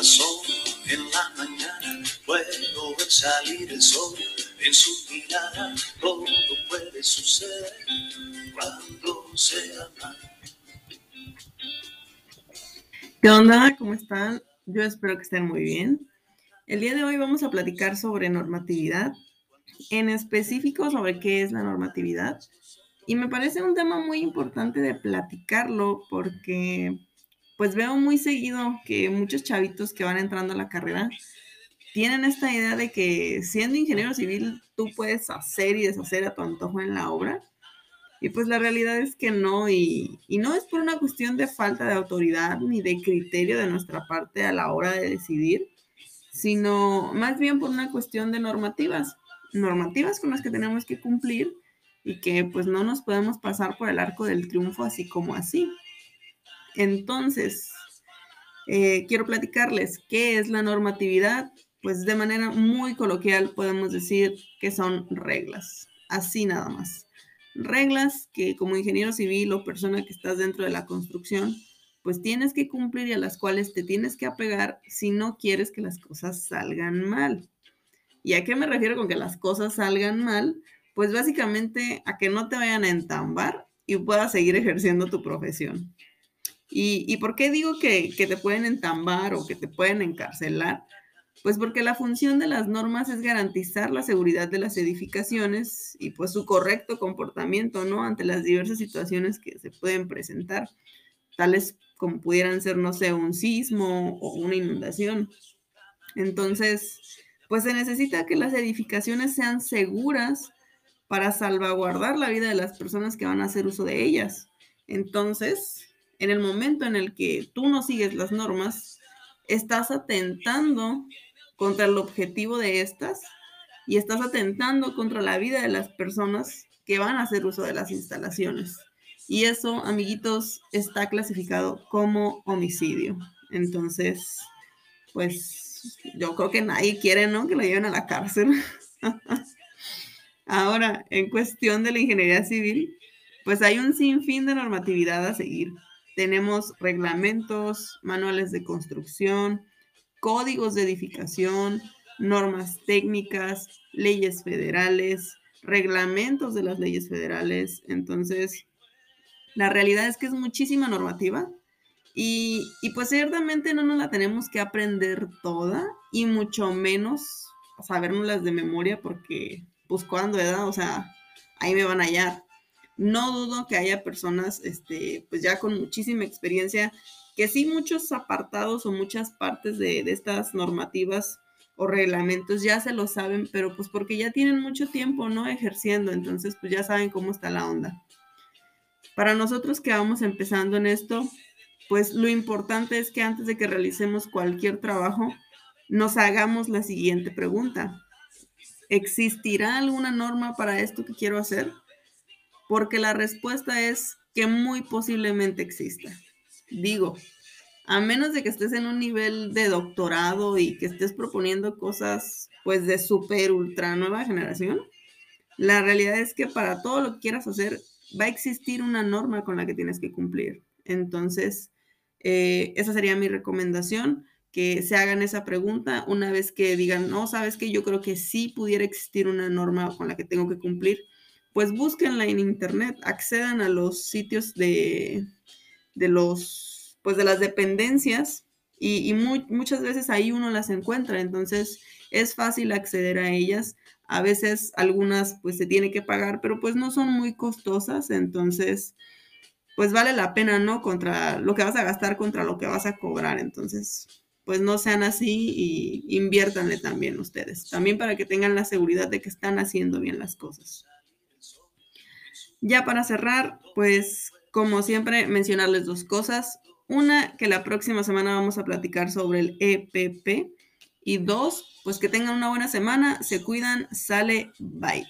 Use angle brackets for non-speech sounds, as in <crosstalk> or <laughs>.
corazón en la mañana puedo ver salir el sol en su mirada todo puede suceder cuando se ama ¿Qué onda? ¿Cómo están? Yo espero que estén muy bien. El día de hoy vamos a platicar sobre normatividad, en específico sobre qué es la normatividad. Y me parece un tema muy importante de platicarlo porque pues veo muy seguido que muchos chavitos que van entrando a la carrera tienen esta idea de que siendo ingeniero civil tú puedes hacer y deshacer a tu antojo en la obra. Y pues la realidad es que no, y, y, no es por una cuestión de falta de autoridad ni de criterio de nuestra parte a la hora de decidir, sino más bien por una cuestión de normativas, normativas con las que tenemos que cumplir y que pues no nos podemos pasar por el arco del triunfo así como así. Entonces, eh, quiero platicarles qué es la normatividad. Pues de manera muy coloquial podemos decir que son reglas, así nada más. Reglas que como ingeniero civil o persona que estás dentro de la construcción, pues tienes que cumplir y a las cuales te tienes que apegar si no quieres que las cosas salgan mal. ¿Y a qué me refiero con que las cosas salgan mal? Pues básicamente a que no te vayan a entambar y puedas seguir ejerciendo tu profesión. ¿Y, por qué digo que, te pueden entambar o que te pueden encarcelar? Pues porque la función de las normas es garantizar la seguridad de las edificaciones y pues su correcto comportamiento, ¿no? Ante las diversas situaciones que se pueden presentar, tales como pudieran ser, no sé, un sismo o una inundación. Entonces, pues se necesita que las edificaciones sean seguras para salvaguardar la vida de las personas que van a hacer uso de ellas. Entonces, en el momento en el que tú no sigues las normas, estás atentando contra el objetivo de estas y estás atentando contra la vida de las personas que van a hacer uso de las instalaciones. Y eso, amiguitos, está clasificado como homicidio. Entonces, pues yo creo que nadie quiere, ¿no? Que lo lleven a la cárcel. <laughs> Ahora, en cuestión de la ingeniería civil, pues hay un sinfín de normatividad a seguir tenemos reglamentos, manuales de construcción, códigos de edificación, normas técnicas, leyes federales, reglamentos de las leyes federales. Entonces, la realidad es que es muchísima normativa y, pues ciertamente no nos la tenemos que aprender toda y mucho menos las de memoria porque pues cuando edad, o sea, ahí me van a hallar. No dudo que haya personas, este, pues ya con muchísima experiencia, que sí muchos apartados o muchas partes de, estas normativas o reglamentos ya se lo saben, pero pues porque ya tienen mucho tiempo, ¿no? Ejerciendo, entonces pues ya saben cómo está la onda. Para nosotros que vamos empezando en esto, pues lo importante es que antes de que realicemos cualquier trabajo, nos hagamos la siguiente pregunta. ¿Existirá alguna norma para esto que quiero hacer? Porque la respuesta es que muy posiblemente exista. Digo, a menos de que estés en un nivel de doctorado y que estés proponiendo cosas pues de super ultra nueva generación, la realidad es que para todo lo que quieras hacer va a existir una norma con la que tienes que cumplir. Entonces, eh, esa sería mi recomendación, que se hagan esa pregunta una vez que digan, no, sabes que yo creo que sí pudiera existir una norma con la que tengo que cumplir pues búsquenla en internet, accedan a los sitios de, de los, pues de las dependencias y, muchas veces ahí uno las encuentra, entonces es fácil acceder a ellas. A veces algunas pues se tiene que pagar, pero pues no son muy costosas, entonces pues vale la pena, ¿no? Contra lo que vas a gastar contra lo que vas a cobrar, entonces pues no sean así y inviértanle también ustedes, también para que tengan la seguridad de que están haciendo bien las cosas. Ya para cerrar, pues como siempre, mencionarles dos cosas. Una, que la próxima semana vamos a platicar sobre el EPP. Y dos, pues que tengan una buena semana, se cuidan, sale, bye.